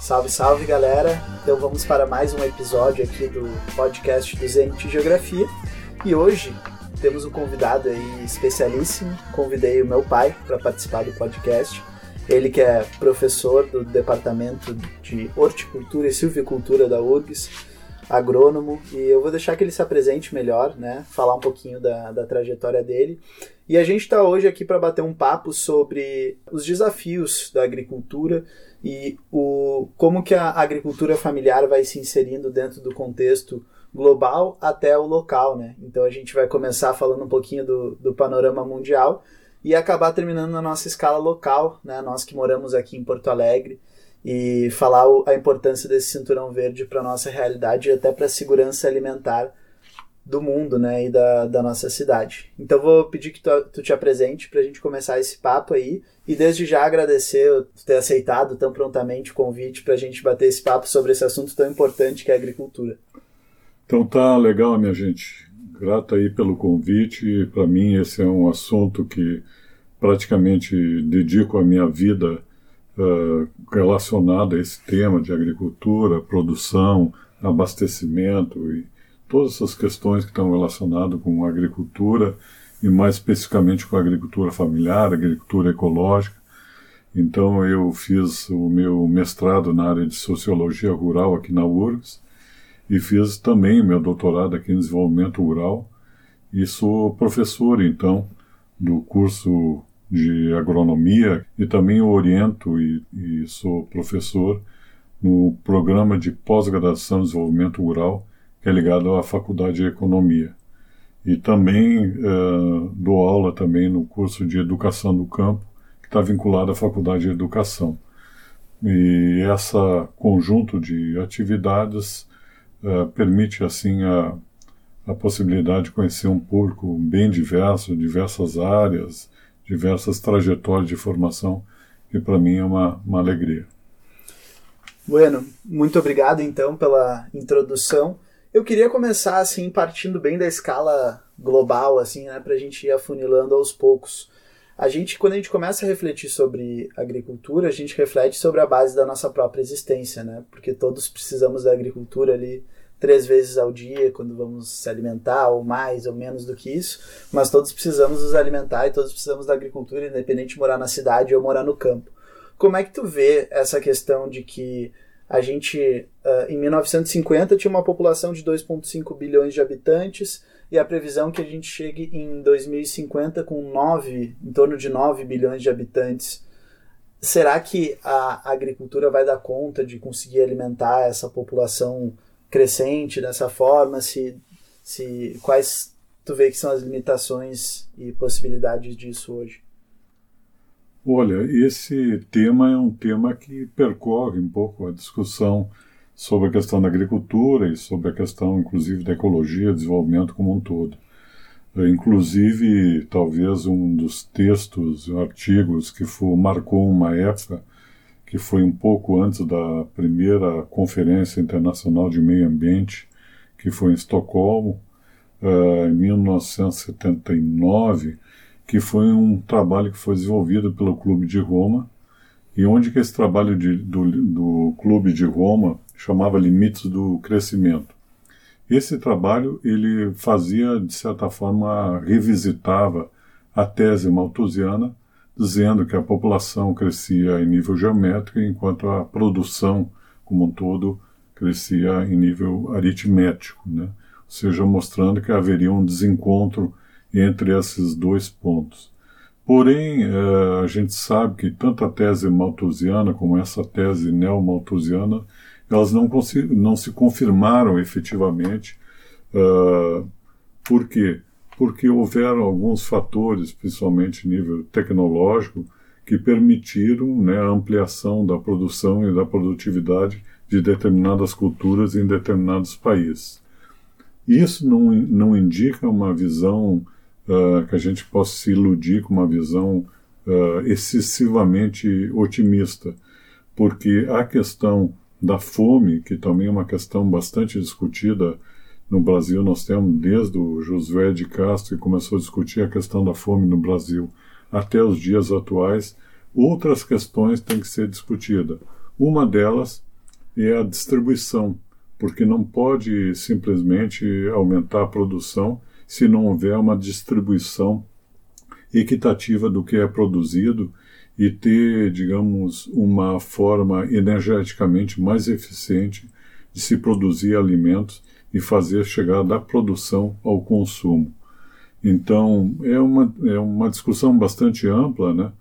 Salve, salve galera! Então vamos para mais um episódio aqui do podcast do Zenit Geografia. E hoje temos um convidado aí especialíssimo. Convidei o meu pai para participar do podcast. Ele que é professor do Departamento de Horticultura e Silvicultura da URGS, agrônomo, e eu vou deixar que ele se apresente melhor, né? Falar um pouquinho da, da trajetória dele. E a gente está hoje aqui para bater um papo sobre os desafios da agricultura e o, como que a agricultura familiar vai se inserindo dentro do contexto global até o local, né? Então a gente vai começar falando um pouquinho do, do panorama mundial e acabar terminando na nossa escala local, né? Nós que moramos aqui em Porto Alegre e falar a importância desse cinturão verde para nossa realidade e até para a segurança alimentar do mundo, né, e da, da nossa cidade. Então vou pedir que tu, tu te apresente para a gente começar esse papo aí e desde já agradecer tu ter aceitado tão prontamente o convite para a gente bater esse papo sobre esse assunto tão importante que é a agricultura. Então tá legal, minha gente. Grato aí pelo convite. Para mim esse é um assunto que praticamente dedico a minha vida uh, relacionado a esse tema de agricultura, produção, abastecimento e todas essas questões que estão relacionadas com a agricultura e mais especificamente com a agricultura familiar, agricultura ecológica. Então eu fiz o meu mestrado na área de sociologia rural aqui na URGS e fiz também meu doutorado aqui em desenvolvimento rural. E sou professor então do curso de agronomia. E também oriento e, e sou professor no programa de pós-graduação em desenvolvimento rural que é ligado à faculdade de economia. E também uh, dou aula também no curso de educação do campo que está vinculado à faculdade de educação. E essa conjunto de atividades uh, permite assim a, a possibilidade de conhecer um público bem diverso, diversas áreas, diversas trajetórias de formação, que para mim é uma, uma alegria. Bueno, muito obrigado então pela introdução. Eu queria começar assim partindo bem da escala global, assim, né, para a gente ir afunilando aos poucos. A gente, quando a gente começa a refletir sobre agricultura, a gente reflete sobre a base da nossa própria existência, né? Porque todos precisamos da agricultura ali três vezes ao dia quando vamos se alimentar, ou mais ou menos do que isso, mas todos precisamos nos alimentar e todos precisamos da agricultura, independente de morar na cidade ou morar no campo. Como é que tu vê essa questão de que a gente, uh, em 1950, tinha uma população de 2,5 bilhões de habitantes e a previsão que a gente chegue em 2050 com 9, em torno de 9 bilhões de habitantes. Será que a agricultura vai dar conta de conseguir alimentar essa população crescente dessa forma, se, se quais tu vê que são as limitações e possibilidades disso hoje? Olha, esse tema é um tema que percorre um pouco a discussão sobre a questão da agricultura e sobre a questão, inclusive, da ecologia, desenvolvimento como um todo. Inclusive, talvez um dos textos, artigos que foi, marcou uma época que foi um pouco antes da primeira Conferência Internacional de Meio Ambiente, que foi em Estocolmo, uh, em 1979, que foi um trabalho que foi desenvolvido pelo Clube de Roma, e onde que esse trabalho de, do, do Clube de Roma chamava Limites do Crescimento. Esse trabalho ele fazia, de certa forma, revisitava a tese malthusiana dizendo que a população crescia em nível geométrico, enquanto a produção, como um todo, crescia em nível aritmético, né? ou seja, mostrando que haveria um desencontro entre esses dois pontos. Porém, eh, a gente sabe que tanto a tese malthusiana como essa tese neomalthusiana, elas não, não se confirmaram efetivamente. Uh, por quê? Porque houveram alguns fatores, principalmente nível tecnológico, que permitiram né, a ampliação da produção e da produtividade de determinadas culturas em determinados países. Isso não, não indica uma visão uh, que a gente possa se iludir com uma visão uh, excessivamente otimista, porque a questão da fome, que também é uma questão bastante discutida no Brasil. Nós temos desde o Josué de Castro, que começou a discutir a questão da fome no Brasil, até os dias atuais, outras questões têm que ser discutidas. Uma delas é a distribuição, porque não pode simplesmente aumentar a produção se não houver uma distribuição equitativa do que é produzido e ter, digamos, uma forma energeticamente mais eficiente de se produzir alimentos e fazer chegar da produção ao consumo. Então, é uma, é uma discussão bastante ampla, né?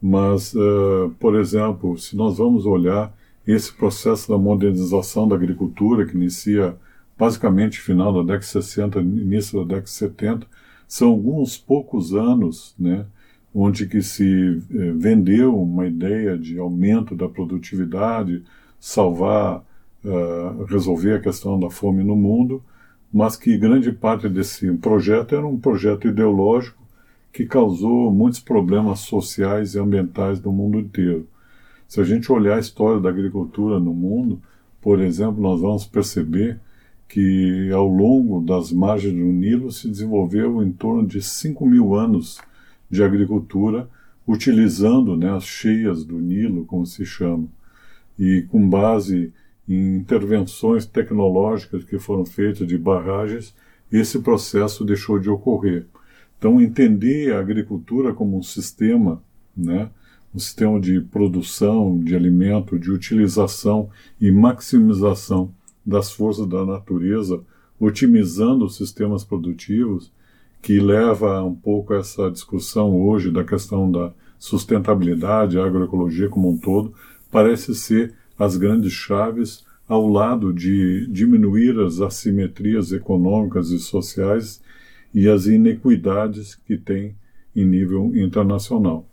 mas, uh, por exemplo, se nós vamos olhar esse processo da modernização da agricultura, que inicia basicamente final da década de 60, início da década de 70, são alguns poucos anos, né, onde que se eh, vendeu uma ideia de aumento da produtividade, salvar, uh, resolver a questão da fome no mundo, mas que grande parte desse projeto era um projeto ideológico que causou muitos problemas sociais e ambientais no mundo inteiro. Se a gente olhar a história da agricultura no mundo, por exemplo, nós vamos perceber que ao longo das margens do Nilo se desenvolveu em torno de 5 mil anos de agricultura, utilizando né, as cheias do Nilo, como se chama, e com base em intervenções tecnológicas que foram feitas de barragens, esse processo deixou de ocorrer. Então, entender a agricultura como um sistema, né, um sistema de produção de alimento, de utilização e maximização das forças da natureza, otimizando os sistemas produtivos, que leva um pouco essa discussão hoje da questão da sustentabilidade, agroecologia como um todo, parece ser as grandes chaves ao lado de diminuir as assimetrias econômicas e sociais e as inequidades que tem em nível internacional.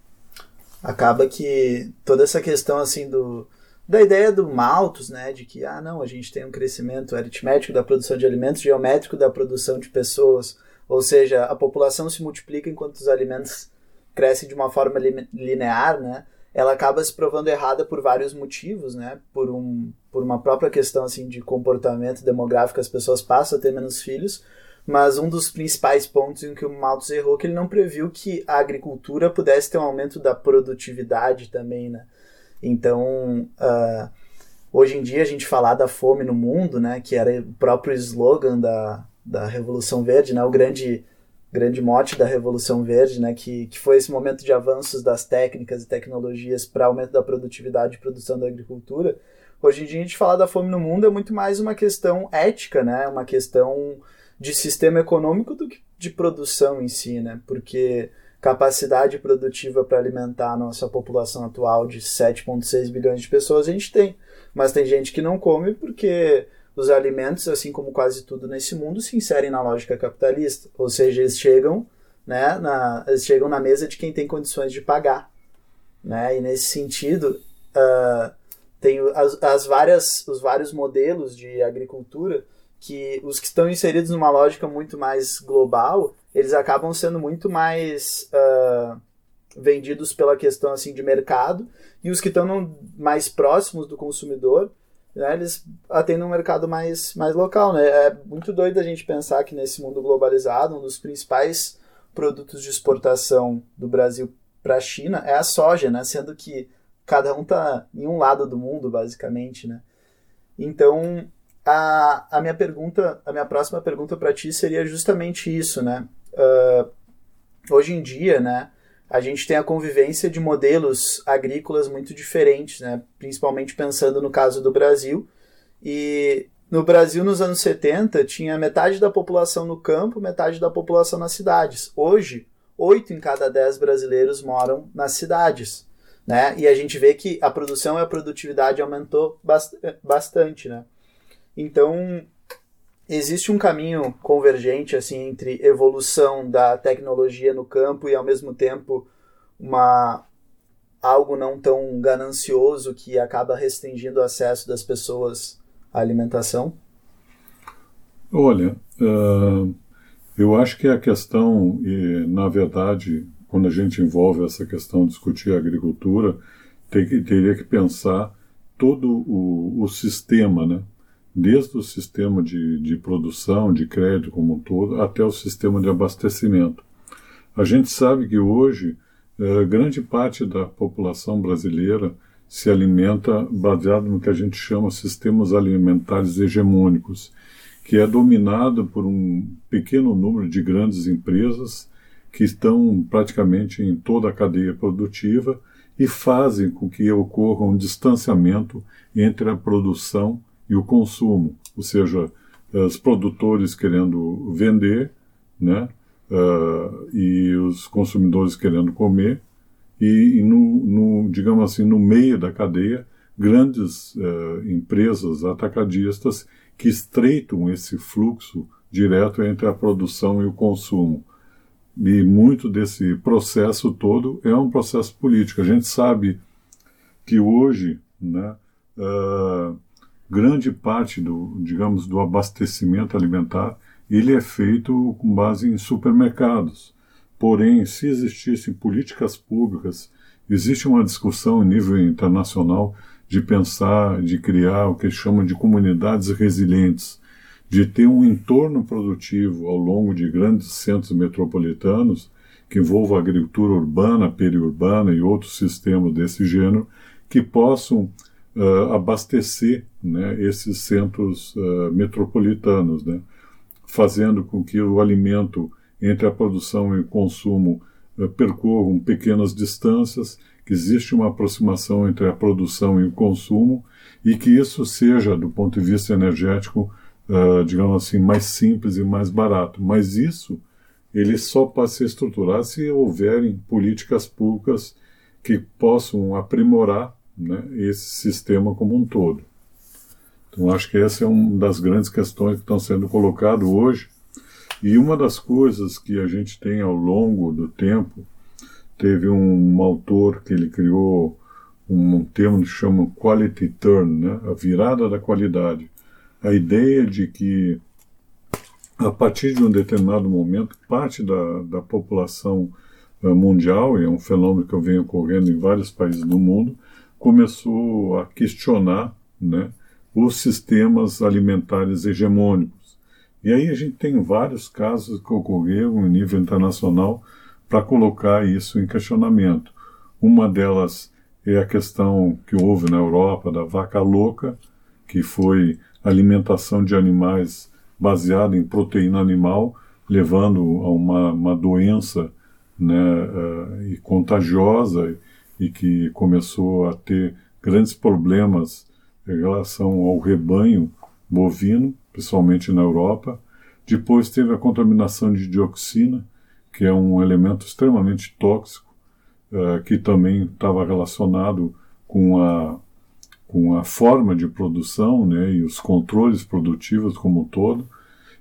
Acaba que toda essa questão assim do da ideia do Malthus, né, de que ah não, a gente tem um crescimento aritmético da produção de alimentos, geométrico da produção de pessoas, ou seja, a população se multiplica enquanto os alimentos crescem de uma forma linear, né? Ela acaba se provando errada por vários motivos, né? Por um por uma própria questão assim de comportamento demográfico, as pessoas passam a ter menos filhos, mas um dos principais pontos em que o Malthus errou é que ele não previu que a agricultura pudesse ter um aumento da produtividade também, né? Então, uh, hoje em dia a gente falar da fome no mundo, né, que era o próprio slogan da, da Revolução Verde, né, o grande grande mote da Revolução Verde, né, que, que foi esse momento de avanços das técnicas e tecnologias para aumento da produtividade e produção da agricultura. Hoje em dia a gente falar da fome no mundo é muito mais uma questão ética, né, uma questão de sistema econômico do que de produção em si, né, porque capacidade produtiva para alimentar a nossa população atual de 7,6 bilhões de pessoas a gente tem, mas tem gente que não come porque os alimentos, assim como quase tudo nesse mundo, se inserem na lógica capitalista. Ou seja, eles chegam, né, na, eles chegam na mesa de quem tem condições de pagar. Né? E nesse sentido, uh, tem as, as várias, os vários modelos de agricultura que os que estão inseridos numa lógica muito mais global, eles acabam sendo muito mais uh, vendidos pela questão assim de mercado e os que estão mais próximos do consumidor né, eles atendem um mercado mais, mais local. Né? É muito doido a gente pensar que nesse mundo globalizado, um dos principais produtos de exportação do Brasil para a China é a soja, né? sendo que cada um está em um lado do mundo, basicamente. Né? Então, a, a minha pergunta, a minha próxima pergunta para ti seria justamente isso. Né? Uh, hoje em dia, né, a gente tem a convivência de modelos agrícolas muito diferentes, né? principalmente pensando no caso do Brasil. E no Brasil, nos anos 70, tinha metade da população no campo, metade da população nas cidades. Hoje, 8 em cada 10 brasileiros moram nas cidades. Né? E a gente vê que a produção e a produtividade aumentou bastante. Né? Então, existe um caminho convergente assim entre evolução da tecnologia no campo e ao mesmo tempo uma algo não tão ganancioso que acaba restringindo o acesso das pessoas à alimentação? Olha, uh, eu acho que a questão, e, na verdade, quando a gente envolve essa questão de discutir a agricultura, tem que, teria que pensar todo o, o sistema, né? Desde o sistema de, de produção, de crédito como um todo, até o sistema de abastecimento. A gente sabe que hoje eh, grande parte da população brasileira se alimenta baseado no que a gente chama sistemas alimentares hegemônicos, que é dominado por um pequeno número de grandes empresas que estão praticamente em toda a cadeia produtiva e fazem com que ocorra um distanciamento entre a produção e o consumo, ou seja, os produtores querendo vender, né, uh, e os consumidores querendo comer, e, e no, no, digamos assim, no meio da cadeia, grandes uh, empresas atacadistas que estreitam esse fluxo direto entre a produção e o consumo. E muito desse processo todo é um processo político. A gente sabe que hoje, né, uh, grande parte do, digamos, do abastecimento alimentar, ele é feito com base em supermercados. Porém, se existissem políticas públicas, existe uma discussão em nível internacional de pensar, de criar o que chamam de comunidades resilientes, de ter um entorno produtivo ao longo de grandes centros metropolitanos, que envolva agricultura urbana, periurbana e outros sistemas desse gênero, que possam uh, abastecer né, esses centros uh, metropolitanos, né, fazendo com que o alimento entre a produção e o consumo uh, percorram pequenas distâncias, que existe uma aproximação entre a produção e o consumo e que isso seja, do ponto de vista energético, uh, digamos assim, mais simples e mais barato. Mas isso ele só pode ser estruturado se houverem políticas públicas que possam aprimorar né, esse sistema como um todo. Então, acho que essa é uma das grandes questões que estão sendo colocadas hoje. E uma das coisas que a gente tem ao longo do tempo, teve um autor que ele criou um termo que chama quality turn, né, a virada da qualidade. A ideia de que, a partir de um determinado momento, parte da, da população uh, mundial, e é um fenômeno que eu venho ocorrendo em vários países do mundo, começou a questionar né, os sistemas alimentares hegemônicos. E aí a gente tem vários casos que ocorreram em nível internacional para colocar isso em questionamento. Uma delas é a questão que houve na Europa da vaca louca, que foi alimentação de animais baseada em proteína animal, levando a uma, uma doença né, uh, e contagiosa e que começou a ter grandes problemas em relação ao rebanho bovino, principalmente na Europa. Depois teve a contaminação de dioxina, que é um elemento extremamente tóxico, uh, que também estava relacionado com a, com a forma de produção né, e os controles produtivos como um todo.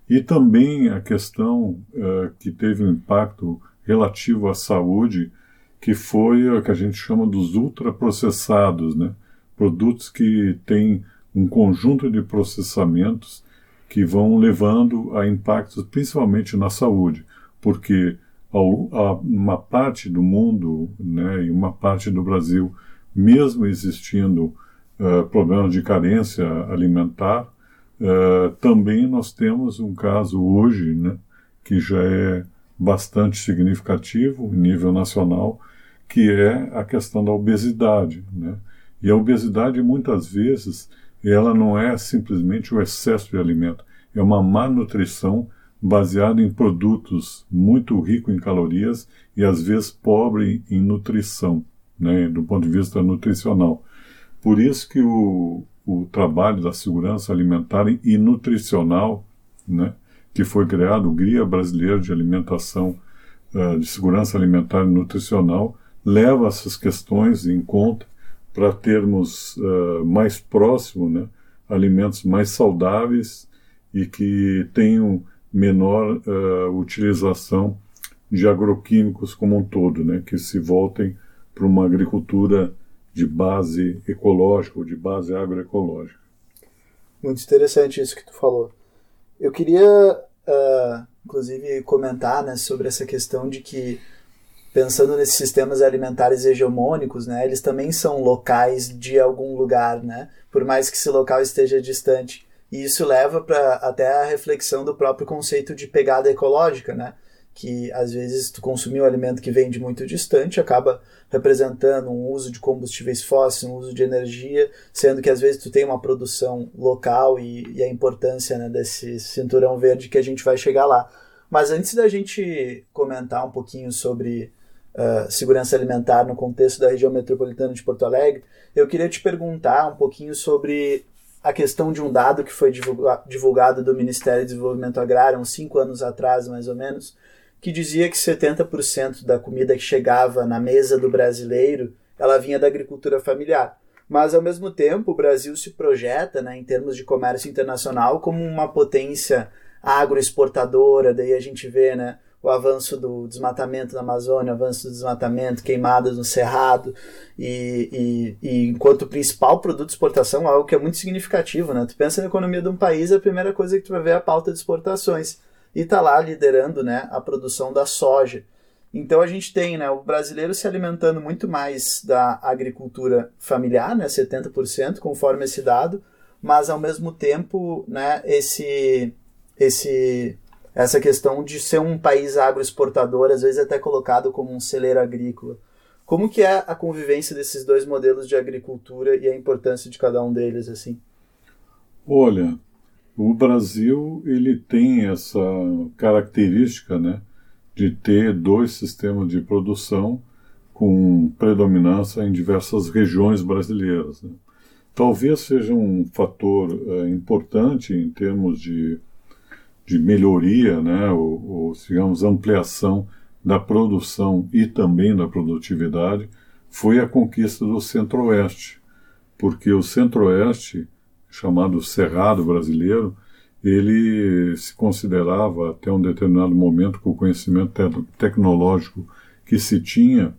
E também a questão uh, que teve um impacto relativo à saúde, que foi o que a gente chama dos ultraprocessados, né? Produtos que têm um conjunto de processamentos que vão levando a impactos principalmente na saúde, porque uma parte do mundo né, e uma parte do Brasil, mesmo existindo uh, problemas de carência alimentar, uh, também nós temos um caso hoje né, que já é bastante significativo em nível nacional, que é a questão da obesidade. Né? E a obesidade, muitas vezes, ela não é simplesmente o excesso de alimento, é uma má nutrição baseada em produtos muito ricos em calorias e às vezes pobre em nutrição, né, do ponto de vista nutricional. Por isso que o, o trabalho da segurança alimentar e nutricional, né, que foi criado, o Guia Brasileiro de Alimentação, uh, de Segurança Alimentar e Nutricional, leva essas questões em conta para termos uh, mais próximo né, alimentos mais saudáveis e que tenham menor uh, utilização de agroquímicos como um todo, né, que se voltem para uma agricultura de base ecológica ou de base agroecológica. Muito interessante isso que tu falou. Eu queria, uh, inclusive, comentar né, sobre essa questão de que pensando nesses sistemas alimentares hegemônicos, né, eles também são locais de algum lugar, né, por mais que esse local esteja distante. E isso leva para até a reflexão do próprio conceito de pegada ecológica, né, que às vezes tu consumir um alimento que vem de muito distante acaba representando um uso de combustíveis fósseis, um uso de energia, sendo que às vezes tu tem uma produção local e, e a importância né, desse cinturão verde que a gente vai chegar lá. Mas antes da gente comentar um pouquinho sobre uh, segurança alimentar no contexto da região metropolitana de Porto Alegre, eu queria te perguntar um pouquinho sobre a questão de um dado que foi divulgado do Ministério do Desenvolvimento Agrário uns cinco anos atrás, mais ou menos, que dizia que 70% da comida que chegava na mesa do brasileiro ela vinha da agricultura familiar. Mas, ao mesmo tempo, o Brasil se projeta, né, em termos de comércio internacional, como uma potência agroexportadora, daí a gente vê né, o avanço do desmatamento na Amazônia, o avanço do desmatamento, queimadas no Cerrado, e, e, e, enquanto principal produto de exportação, algo que é muito significativo, né? Tu pensa na economia de um país, a primeira coisa que tu vai ver é a pauta de exportações, e está lá liderando né, a produção da soja. Então a gente tem né, o brasileiro se alimentando muito mais da agricultura familiar, né, 70%, conforme esse dado, mas ao mesmo tempo né, esse esse essa questão de ser um país agroexportador, às vezes até colocado como um celeiro agrícola. Como que é a convivência desses dois modelos de agricultura e a importância de cada um deles assim? Olha, o Brasil ele tem essa característica, né, de ter dois sistemas de produção com predominância em diversas regiões brasileiras. Né? Talvez seja um fator é, importante em termos de de melhoria, né, ou, ou, digamos, ampliação da produção e também da produtividade, foi a conquista do Centro-Oeste, porque o Centro-Oeste, chamado Cerrado brasileiro, ele se considerava até um determinado momento, com o conhecimento te tecnológico que se tinha,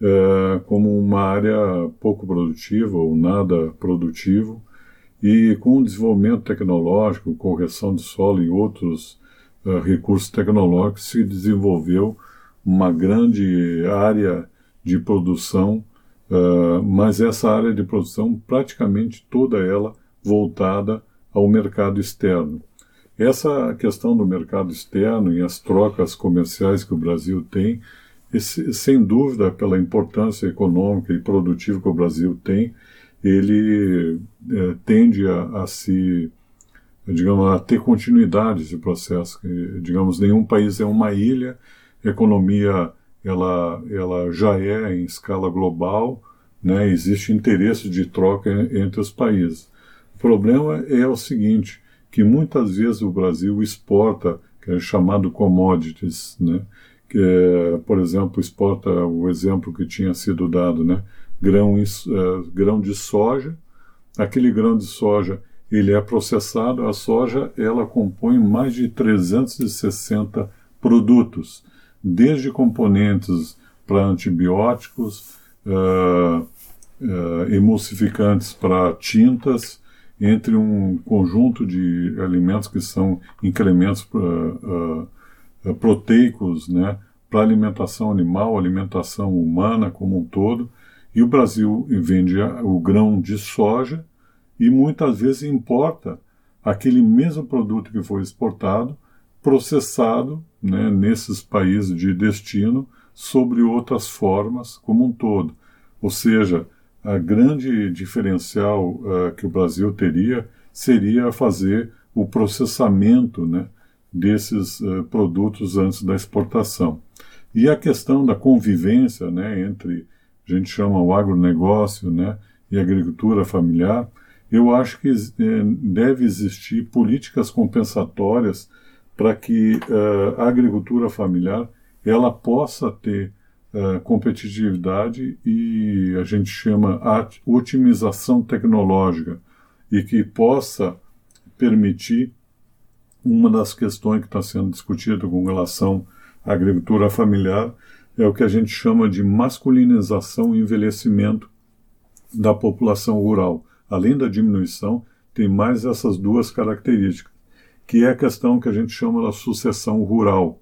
é, como uma área pouco produtiva ou nada produtivo, e com o desenvolvimento tecnológico, correção de solo e outros uh, recursos tecnológicos, se desenvolveu uma grande área de produção, uh, mas essa área de produção, praticamente toda ela voltada ao mercado externo. Essa questão do mercado externo e as trocas comerciais que o Brasil tem, esse, sem dúvida, pela importância econômica e produtiva que o Brasil tem, ele é, tende a, a, se, digamos, a ter continuidade esse processo. digamos, nenhum país é uma ilha, a economia ela, ela já é em escala global, né, existe interesse de troca entre os países. O problema é o seguinte, que muitas vezes o Brasil exporta, que é chamado commodities, né, que é, por exemplo, exporta o exemplo que tinha sido dado, né, grão, uh, grão de soja. Aquele grão de soja ele é processado. A soja ela compõe mais de 360 produtos, desde componentes para antibióticos, uh, uh, emulsificantes para tintas, entre um conjunto de alimentos que são incrementos proteicos, né, para alimentação animal, alimentação humana como um todo. E o Brasil vende o grão de soja e muitas vezes importa aquele mesmo produto que foi exportado, processado né, nesses países de destino, sobre outras formas como um todo. Ou seja, a grande diferencial uh, que o Brasil teria seria fazer o processamento né, desses uh, produtos antes da exportação. E a questão da convivência né, entre a gente chama o agronegócio né, e agricultura familiar, eu acho que eh, deve existir políticas compensatórias para que uh, a agricultura familiar ela possa ter uh, competitividade e a gente chama otimização tecnológica e que possa permitir uma das questões que está sendo discutida com relação à agricultura familiar é o que a gente chama de masculinização e envelhecimento da população rural. Além da diminuição, tem mais essas duas características, que é a questão que a gente chama da sucessão rural.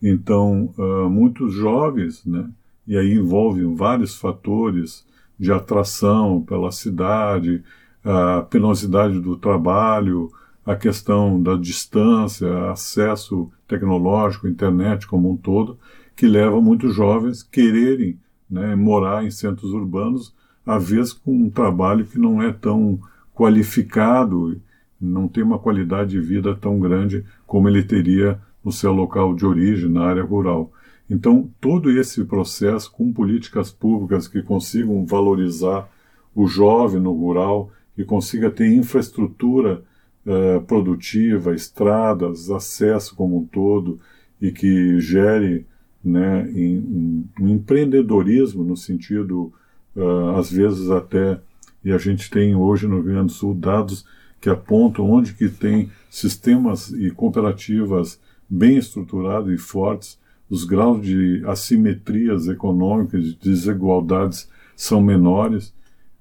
Então, uh, muitos jovens, né, e aí envolvem vários fatores de atração pela cidade, a penosidade do trabalho, a questão da distância, acesso tecnológico, internet como um todo, que leva muitos jovens quererem né, morar em centros urbanos, às vezes com um trabalho que não é tão qualificado, não tem uma qualidade de vida tão grande como ele teria no seu local de origem, na área rural. Então, todo esse processo com políticas públicas que consigam valorizar o jovem no rural, que consiga ter infraestrutura eh, produtiva, estradas, acesso como um todo, e que gere né, em, um empreendedorismo no sentido, uh, às vezes até, e a gente tem hoje no Rio Grande do Sul dados que apontam onde que tem sistemas e cooperativas bem estruturados e fortes, os graus de assimetrias econômicas, de desigualdades são menores.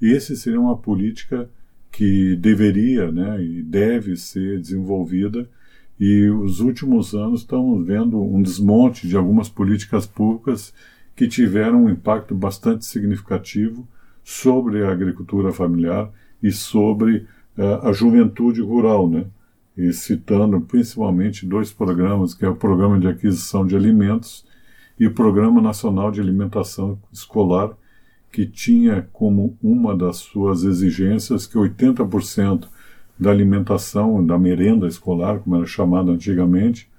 E esse seria uma política que deveria né, e deve ser desenvolvida e os últimos anos estamos vendo um desmonte de algumas políticas públicas que tiveram um impacto bastante significativo sobre a agricultura familiar e sobre uh, a juventude rural, né? E citando principalmente dois programas, que é o Programa de Aquisição de Alimentos e o Programa Nacional de Alimentação Escolar, que tinha como uma das suas exigências que 80% da alimentação, da merenda escolar, como era chamada antigamente,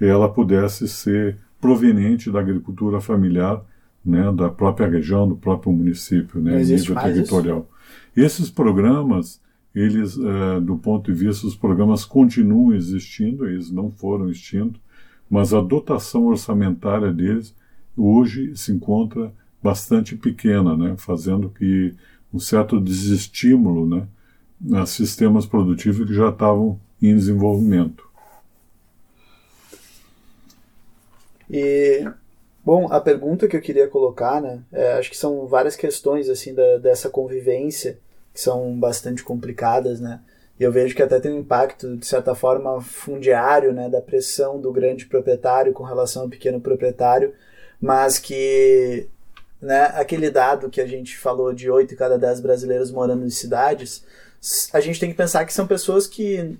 ela pudesse ser proveniente da agricultura familiar, né, da própria região, do próprio município, né, nível territorial. Isso? Esses programas, eles, é, do ponto de vista dos programas, continuam existindo, eles não foram extintos, mas a dotação orçamentária deles hoje se encontra bastante pequena, né, fazendo que um certo desestímulo, né, a sistemas produtivos que já estavam em desenvolvimento. E bom, a pergunta que eu queria colocar, né, é, acho que são várias questões assim da, dessa convivência que são bastante complicadas, né? E eu vejo que até tem um impacto de certa forma fundiário, né, da pressão do grande proprietário com relação ao pequeno proprietário, mas que né, aquele dado que a gente falou de 8 em cada 10 brasileiros morando em cidades, a gente tem que pensar que são pessoas que,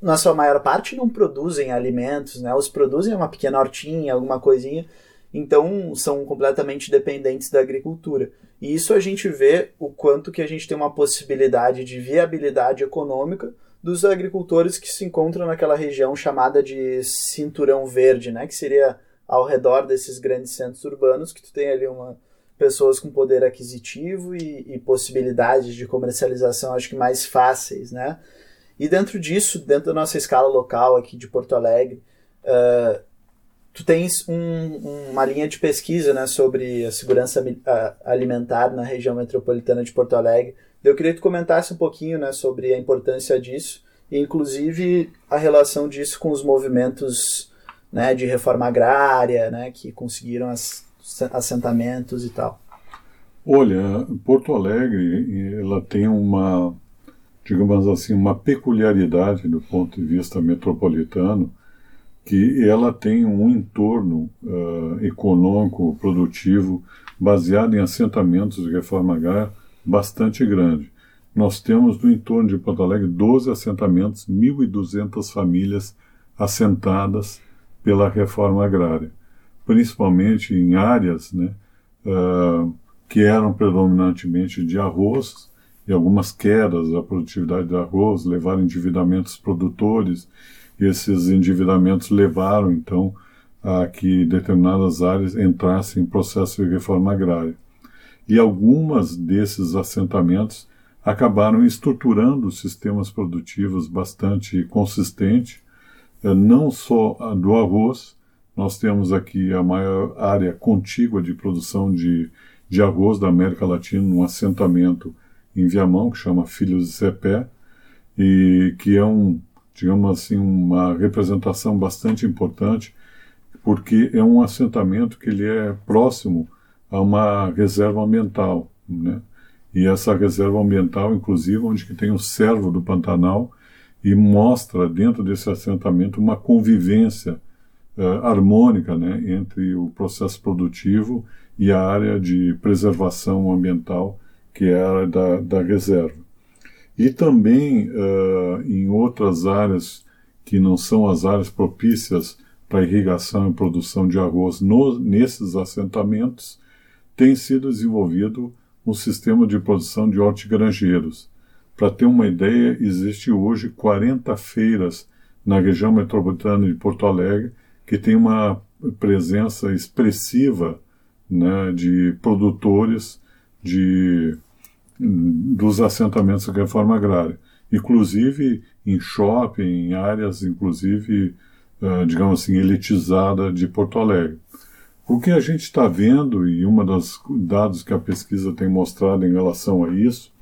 na sua maior parte, não produzem alimentos, né? Os produzem uma pequena hortinha, alguma coisinha, então são completamente dependentes da agricultura. E isso a gente vê o quanto que a gente tem uma possibilidade de viabilidade econômica dos agricultores que se encontram naquela região chamada de cinturão verde, né? Que seria ao redor desses grandes centros urbanos, que tu tem ali uma pessoas com poder aquisitivo e, e, possibilidades de comercialização, acho que mais fáceis, né? E dentro disso, dentro da nossa escala local aqui de Porto Alegre, uh, tu tens um, uma linha de pesquisa né, sobre a segurança alimentar na região metropolitana de Porto Alegre. Eu queria que tu comentasse um pouquinho né, sobre a importância disso e, inclusive, a relação disso com os movimentos né, de reforma agrária, né, que conseguiram as, assentamentos e tal? Olha, Porto Alegre, ela tem uma, digamos assim, uma peculiaridade do ponto de vista metropolitano, que ela tem um entorno uh, econômico, produtivo, baseado em assentamentos de reforma agrária bastante grande. Nós temos no entorno de Porto Alegre 12 assentamentos, 1.200 famílias assentadas pela reforma agrária principalmente em áreas né, uh, que eram predominantemente de arroz, e algumas quedas da produtividade do arroz levaram endividamentos produtores, e esses endividamentos levaram, então, a que determinadas áreas entrassem em processo de reforma agrária. E algumas desses assentamentos acabaram estruturando sistemas produtivos bastante consistentes, eh, não só do arroz, nós temos aqui a maior área contígua de produção de, de arroz da América Latina, um assentamento em Viamão, que chama Filhos de Cepé, e que é um, digamos assim, uma representação bastante importante, porque é um assentamento que ele é próximo a uma reserva ambiental, né? E essa reserva ambiental, inclusive, onde que tem o servo do Pantanal, e mostra dentro desse assentamento uma convivência uh, harmônica né, entre o processo produtivo e a área de preservação ambiental, que é a área da, da reserva. E também uh, em outras áreas que não são as áreas propícias para irrigação e produção de arroz no, nesses assentamentos, tem sido desenvolvido um sistema de produção de hortigranjeiros. Para ter uma ideia, existe hoje 40 feiras na região metropolitana de Porto Alegre que tem uma presença expressiva né, de produtores de, dos assentamentos de reforma agrária, inclusive em shopping, em áreas, inclusive, uh, digamos assim, elitizada de Porto Alegre. O que a gente está vendo, e uma dos dados que a pesquisa tem mostrado em relação a isso,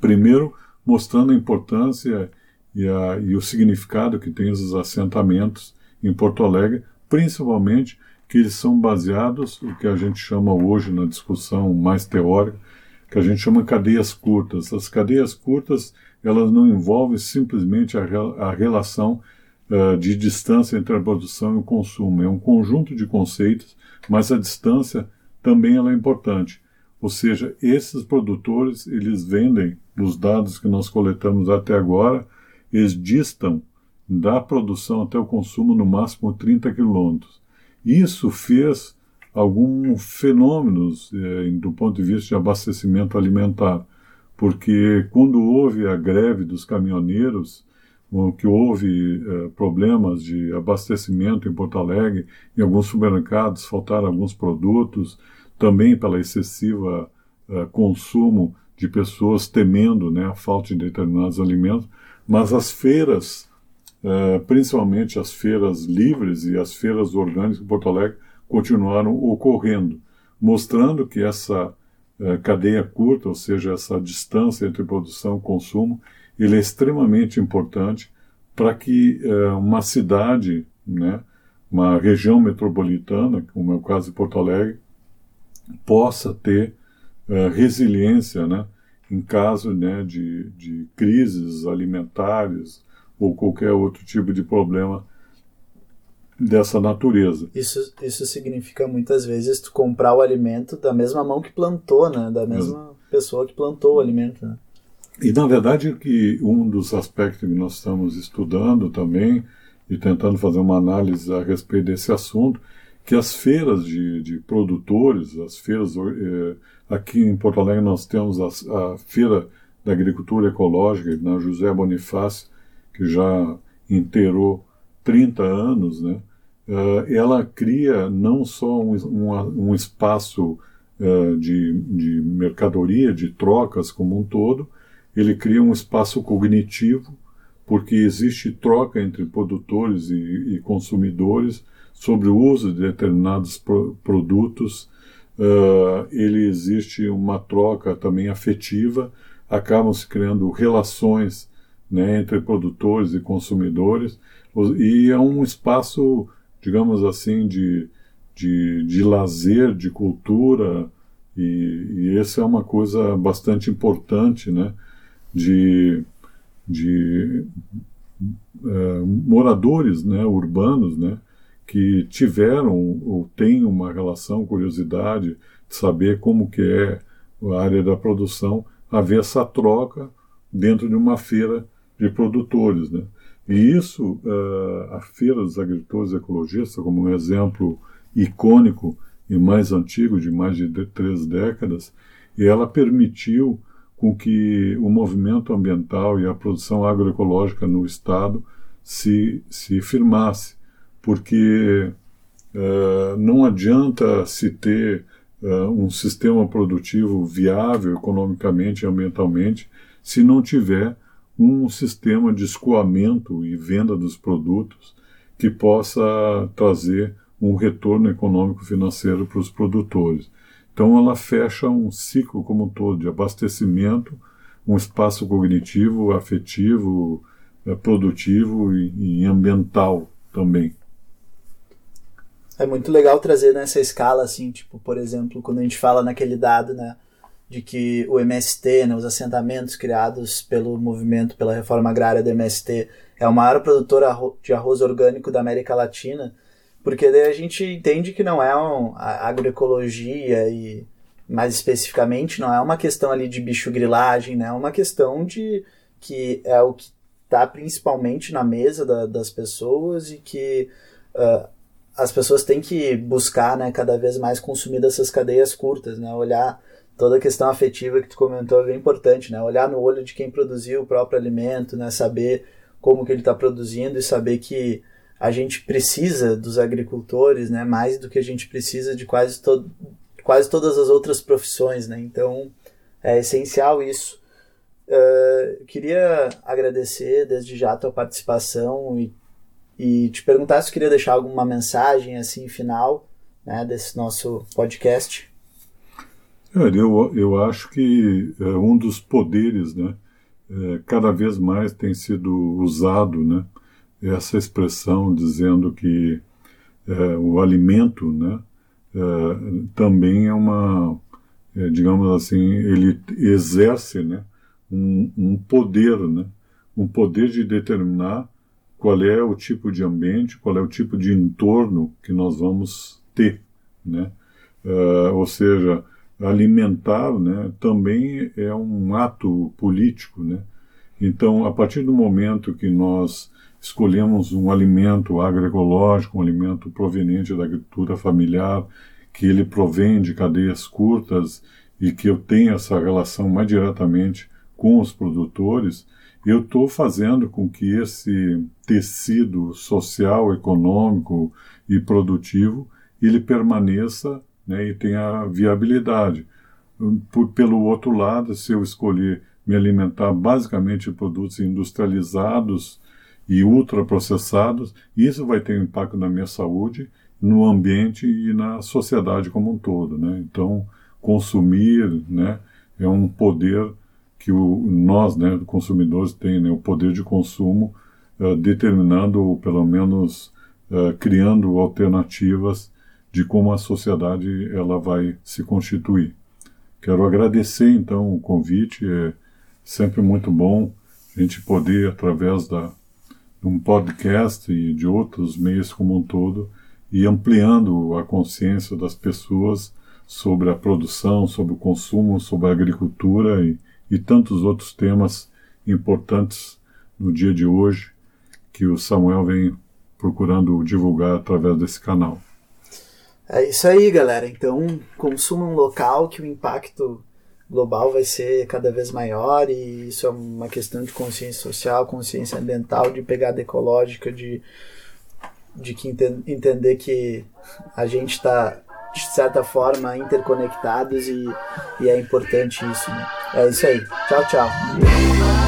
primeiro, mostrando a importância e, a, e o significado que tem os assentamentos em Porto Alegre, principalmente que eles são baseados, o que a gente chama hoje na discussão mais teórica, que a gente chama cadeias curtas. As cadeias curtas, elas não envolvem simplesmente a, a relação uh, de distância entre a produção e o consumo. É um conjunto de conceitos, mas a distância também ela é importante. Ou seja, esses produtores, eles vendem, dos dados que nós coletamos até agora, eles distam da produção até o consumo no máximo 30 quilômetros. Isso fez alguns fenômenos eh, do ponto de vista de abastecimento alimentar, porque quando houve a greve dos caminhoneiros, que houve eh, problemas de abastecimento em Porto Alegre, em alguns supermercados faltaram alguns produtos, também pela excessiva eh, consumo de pessoas temendo né, a falta de determinados alimentos, mas as feiras uh, principalmente as feiras livres e as feiras orgânicas em Porto Alegre continuaram ocorrendo, mostrando que essa uh, cadeia curta, ou seja, essa distância entre produção e consumo, ele é extremamente importante para que uh, uma cidade, né, uma região metropolitana, como é o caso de Porto Alegre, possa ter resiliência, né, em caso né, de, de crises alimentares ou qualquer outro tipo de problema dessa natureza. Isso, isso significa muitas vezes tu comprar o alimento da mesma mão que plantou, né? Da mesma pessoa que plantou o alimento. Né? E na verdade que um dos aspectos que nós estamos estudando também e tentando fazer uma análise a respeito desse assunto, que as feiras de, de produtores, as feiras eh, aqui em Porto Alegre nós temos a, a feira da agricultura ecológica na José Bonifácio que já inteirou 30 anos, né, uh, ela cria não só um, um, um espaço uh, de, de mercadoria, de trocas como um todo, ele cria um espaço cognitivo, porque existe troca entre produtores e, e consumidores sobre o uso de determinados pro, produtos, uh, ele existe uma troca também afetiva, acabam se criando relações né, entre produtores e consumidores, e é um espaço, digamos assim, de, de, de lazer, de cultura, e, e essa é uma coisa bastante importante, né, de, de é, moradores né, urbanos, né, que tiveram ou têm uma relação, curiosidade de saber como que é a área da produção, haver essa troca dentro de uma feira de produtores. Né? E isso, uh, a Feira dos Agricultores Ecologistas, como um exemplo icônico e mais antigo, de mais de três décadas, e ela permitiu com que o movimento ambiental e a produção agroecológica no Estado se, se firmasse, porque uh, não adianta se ter uh, um sistema produtivo viável economicamente e ambientalmente se não tiver um sistema de escoamento e venda dos produtos que possa trazer um retorno econômico financeiro para os produtores. Então ela fecha um ciclo como um todo de abastecimento, um espaço cognitivo, afetivo, eh, produtivo e, e ambiental também. É muito legal trazer nessa escala assim, tipo, por exemplo, quando a gente fala naquele dado, né, de que o MST, né, os assentamentos criados pelo movimento pela reforma agrária do MST, é o maior produtor de arroz orgânico da América Latina, porque daí a gente entende que não é um, a agroecologia e mais especificamente não é uma questão ali de bicho grilagem, né? É uma questão de que é o que está principalmente na mesa da, das pessoas e que uh, as pessoas têm que buscar, né, cada vez mais consumir dessas cadeias curtas, né? Olhar toda a questão afetiva que tu comentou é bem importante, né? Olhar no olho de quem produziu o próprio alimento, né? Saber como que ele está produzindo e saber que a gente precisa dos agricultores, né? Mais do que a gente precisa de quase, to quase todas as outras profissões, né? Então é essencial isso. Uh, queria agradecer desde já a tua participação e, e te perguntar se queria deixar alguma mensagem assim final né, desse nosso podcast. Eu, eu acho que é, um dos poderes, né, é, cada vez mais tem sido usado, né, essa expressão dizendo que é, o alimento, né, é, também é uma, é, digamos assim, ele exerce, né, um, um poder, né, um poder de determinar qual é o tipo de ambiente, qual é o tipo de entorno que nós vamos ter, né, é, ou seja, alimentar, né, também é um ato político, né. Então, a partir do momento que nós escolhemos um alimento agroecológico, um alimento proveniente da agricultura familiar, que ele provém de cadeias curtas e que eu tenho essa relação mais diretamente com os produtores, eu estou fazendo com que esse tecido social, econômico e produtivo ele permaneça né, e tenha viabilidade. Por, pelo outro lado, se eu escolher me alimentar basicamente de produtos industrializados e ultraprocessados, isso vai ter um impacto na minha saúde, no ambiente e na sociedade como um todo. Né? Então, consumir né, é um poder que o, nós, né, consumidores, tem né, o poder de consumo, uh, determinando, ou pelo menos uh, criando alternativas de como a sociedade ela vai se constituir. Quero agradecer então o convite, é sempre muito bom a gente poder, através da, um podcast e de outros meios como um todo, e ampliando a consciência das pessoas sobre a produção, sobre o consumo, sobre a agricultura e, e tantos outros temas importantes no dia de hoje que o Samuel vem procurando divulgar através desse canal. É isso aí, galera. Então, consumam local que o impacto global vai ser cada vez maior e isso é uma questão de consciência social, consciência ambiental, de pegada ecológica, de, de que ente entender que a gente está de certa forma interconectados e, e é importante isso. Né? É isso aí. Tchau, tchau.